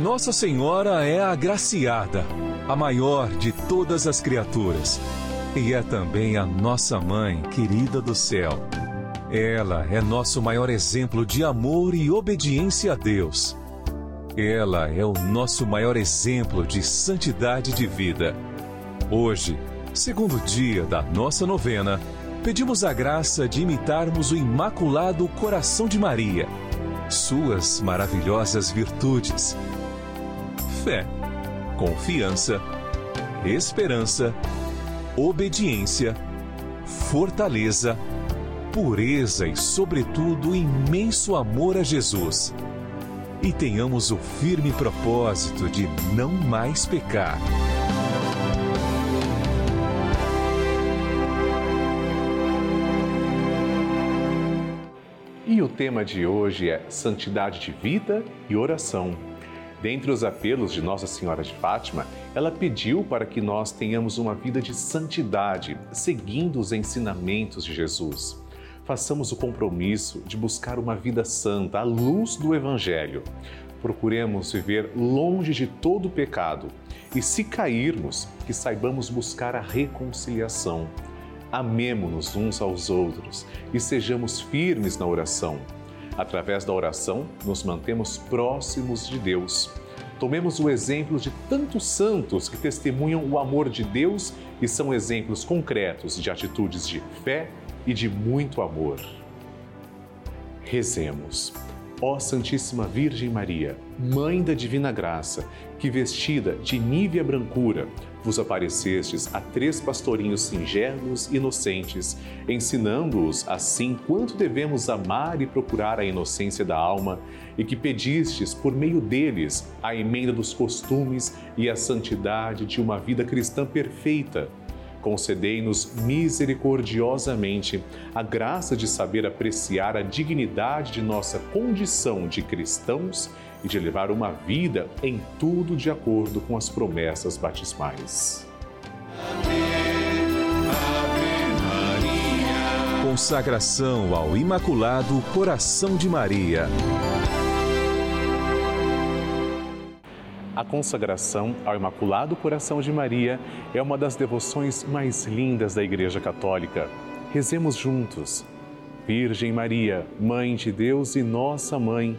Nossa Senhora é a agraciada, a maior de todas as criaturas, e é também a nossa mãe querida do céu. Ela é nosso maior exemplo de amor e obediência a Deus. Ela é o nosso maior exemplo de santidade de vida. Hoje, segundo dia da nossa novena, pedimos a graça de imitarmos o Imaculado Coração de Maria, suas maravilhosas virtudes. Fé, confiança, esperança, obediência, fortaleza, pureza e, sobretudo, imenso amor a Jesus e tenhamos o firme propósito de não mais pecar. E o tema de hoje é Santidade de Vida e Oração. Dentre os apelos de Nossa Senhora de Fátima, ela pediu para que nós tenhamos uma vida de santidade, seguindo os ensinamentos de Jesus façamos o compromisso de buscar uma vida santa à luz do Evangelho. Procuremos viver longe de todo pecado e, se cairmos, que saibamos buscar a reconciliação. Amemo-nos uns aos outros e sejamos firmes na oração. Através da oração, nos mantemos próximos de Deus. Tomemos o exemplo de tantos santos que testemunham o amor de Deus e são exemplos concretos de atitudes de fé e de muito amor. Rezemos. Ó Santíssima Virgem Maria, Mãe da Divina Graça, que vestida de nívea brancura, vos aparecestes a três pastorinhos singelos e inocentes, ensinando-os assim quanto devemos amar e procurar a inocência da alma, e que pedistes, por meio deles, a emenda dos costumes e a santidade de uma vida cristã perfeita. Concedei-nos misericordiosamente a graça de saber apreciar a dignidade de nossa condição de cristãos e de levar uma vida em tudo de acordo com as promessas batismais. Consagração ao Imaculado Coração de Maria. A consagração ao Imaculado Coração de Maria é uma das devoções mais lindas da Igreja Católica. Rezemos juntos. Virgem Maria, Mãe de Deus e nossa Mãe,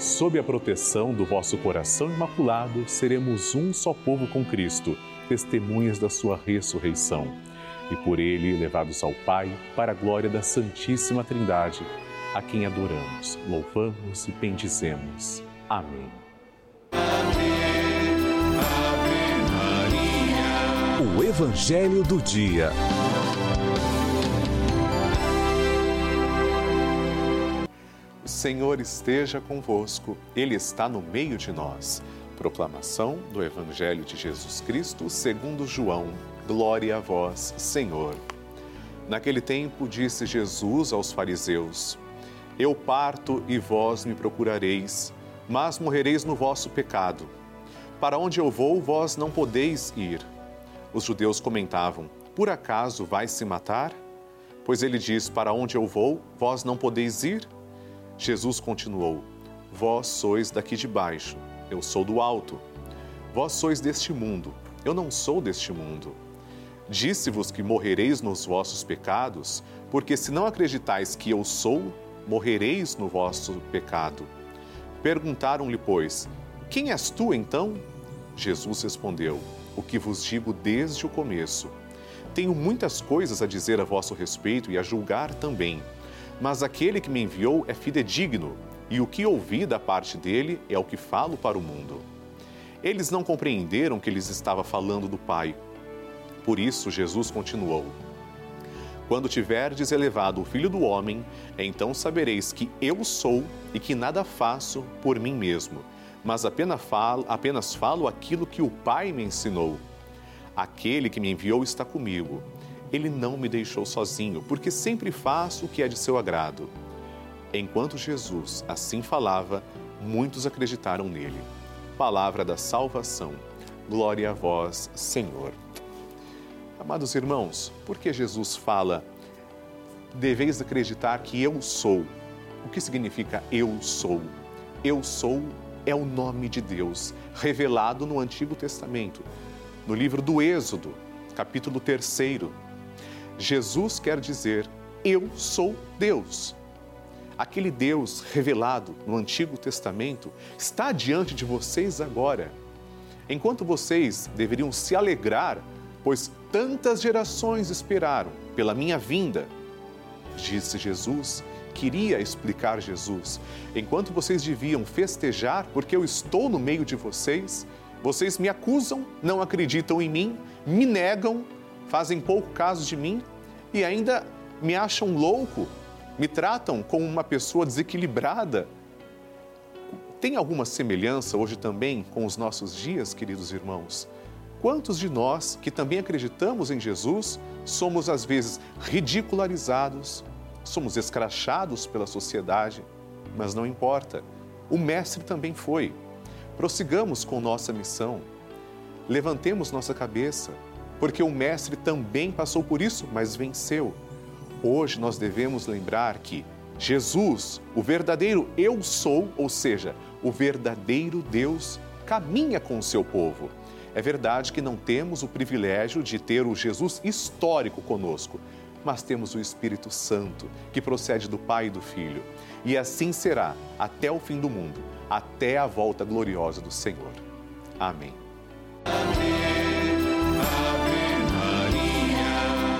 Sob a proteção do vosso coração imaculado, seremos um só povo com Cristo, testemunhas da sua ressurreição. E por ele levados ao Pai, para a glória da Santíssima Trindade, a quem adoramos, louvamos e bendizemos. Amém. O Evangelho do Dia. Senhor esteja convosco, Ele está no meio de nós. Proclamação do Evangelho de Jesus Cristo segundo João. Glória a vós, Senhor. Naquele tempo disse Jesus aos fariseus: Eu parto e vós me procurareis, mas morrereis no vosso pecado. Para onde eu vou, vós não podeis ir. Os judeus comentavam: Por acaso vai se matar? Pois ele diz: Para onde eu vou, vós não podeis ir? Jesus continuou: Vós sois daqui de baixo, eu sou do alto. Vós sois deste mundo, eu não sou deste mundo. Disse-vos que morrereis nos vossos pecados, porque se não acreditais que eu sou, morrereis no vosso pecado. Perguntaram-lhe, pois, Quem és tu então? Jesus respondeu: O que vos digo desde o começo. Tenho muitas coisas a dizer a vosso respeito e a julgar também. Mas aquele que me enviou é fidedigno, e o que ouvi da parte dele é o que falo para o mundo. Eles não compreenderam que lhes estava falando do Pai. Por isso, Jesus continuou: Quando tiverdes elevado o Filho do Homem, então sabereis que eu sou e que nada faço por mim mesmo, mas apenas falo, apenas falo aquilo que o Pai me ensinou. Aquele que me enviou está comigo. Ele não me deixou sozinho, porque sempre faço o que é de seu agrado. Enquanto Jesus assim falava, muitos acreditaram nele. Palavra da salvação. Glória a vós, Senhor. Amados irmãos, por que Jesus fala, deveis acreditar que eu sou? O que significa eu sou? Eu sou é o nome de Deus, revelado no Antigo Testamento, no livro do Êxodo, capítulo 3. Jesus quer dizer: Eu sou Deus. Aquele Deus revelado no Antigo Testamento está diante de vocês agora. Enquanto vocês deveriam se alegrar pois tantas gerações esperaram pela minha vinda. Disse Jesus, queria explicar Jesus. Enquanto vocês deviam festejar porque eu estou no meio de vocês, vocês me acusam, não acreditam em mim, me negam, fazem pouco caso de mim e ainda me acham louco, me tratam como uma pessoa desequilibrada. Tem alguma semelhança hoje também com os nossos dias, queridos irmãos? Quantos de nós que também acreditamos em Jesus somos às vezes ridicularizados, somos escrachados pela sociedade, mas não importa. O Mestre também foi. Prossigamos com nossa missão. Levantemos nossa cabeça, porque o Mestre também passou por isso, mas venceu. Hoje nós devemos lembrar que Jesus, o verdadeiro Eu sou, ou seja, o verdadeiro Deus, caminha com o seu povo é verdade que não temos o privilégio de ter o Jesus histórico conosco, mas temos o Espírito Santo, que procede do Pai e do Filho. E assim será até o fim do mundo, até a volta gloriosa do Senhor. Amém.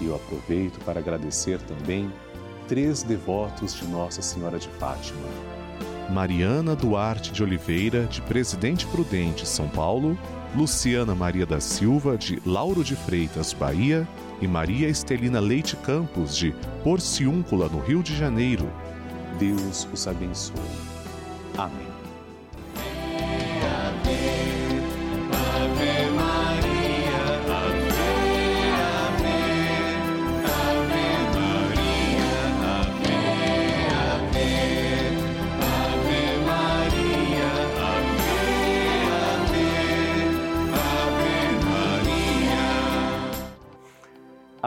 E eu aproveito para agradecer também três devotos de Nossa Senhora de Fátima. Mariana Duarte de Oliveira, de Presidente Prudente, São Paulo, Luciana Maria da Silva, de Lauro de Freitas, Bahia, e Maria Estelina Leite Campos, de Porciúncula, no Rio de Janeiro. Deus os abençoe. Amém.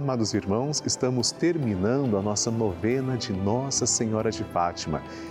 Amados irmãos, estamos terminando a nossa novena de Nossa Senhora de Fátima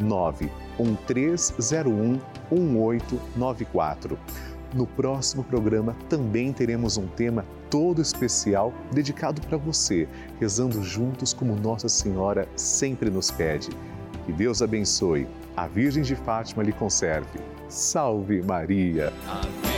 91301 1894. No próximo programa também teremos um tema todo especial dedicado para você, rezando juntos como Nossa Senhora sempre nos pede. Que Deus abençoe, a Virgem de Fátima lhe conserve. Salve Maria! Amém.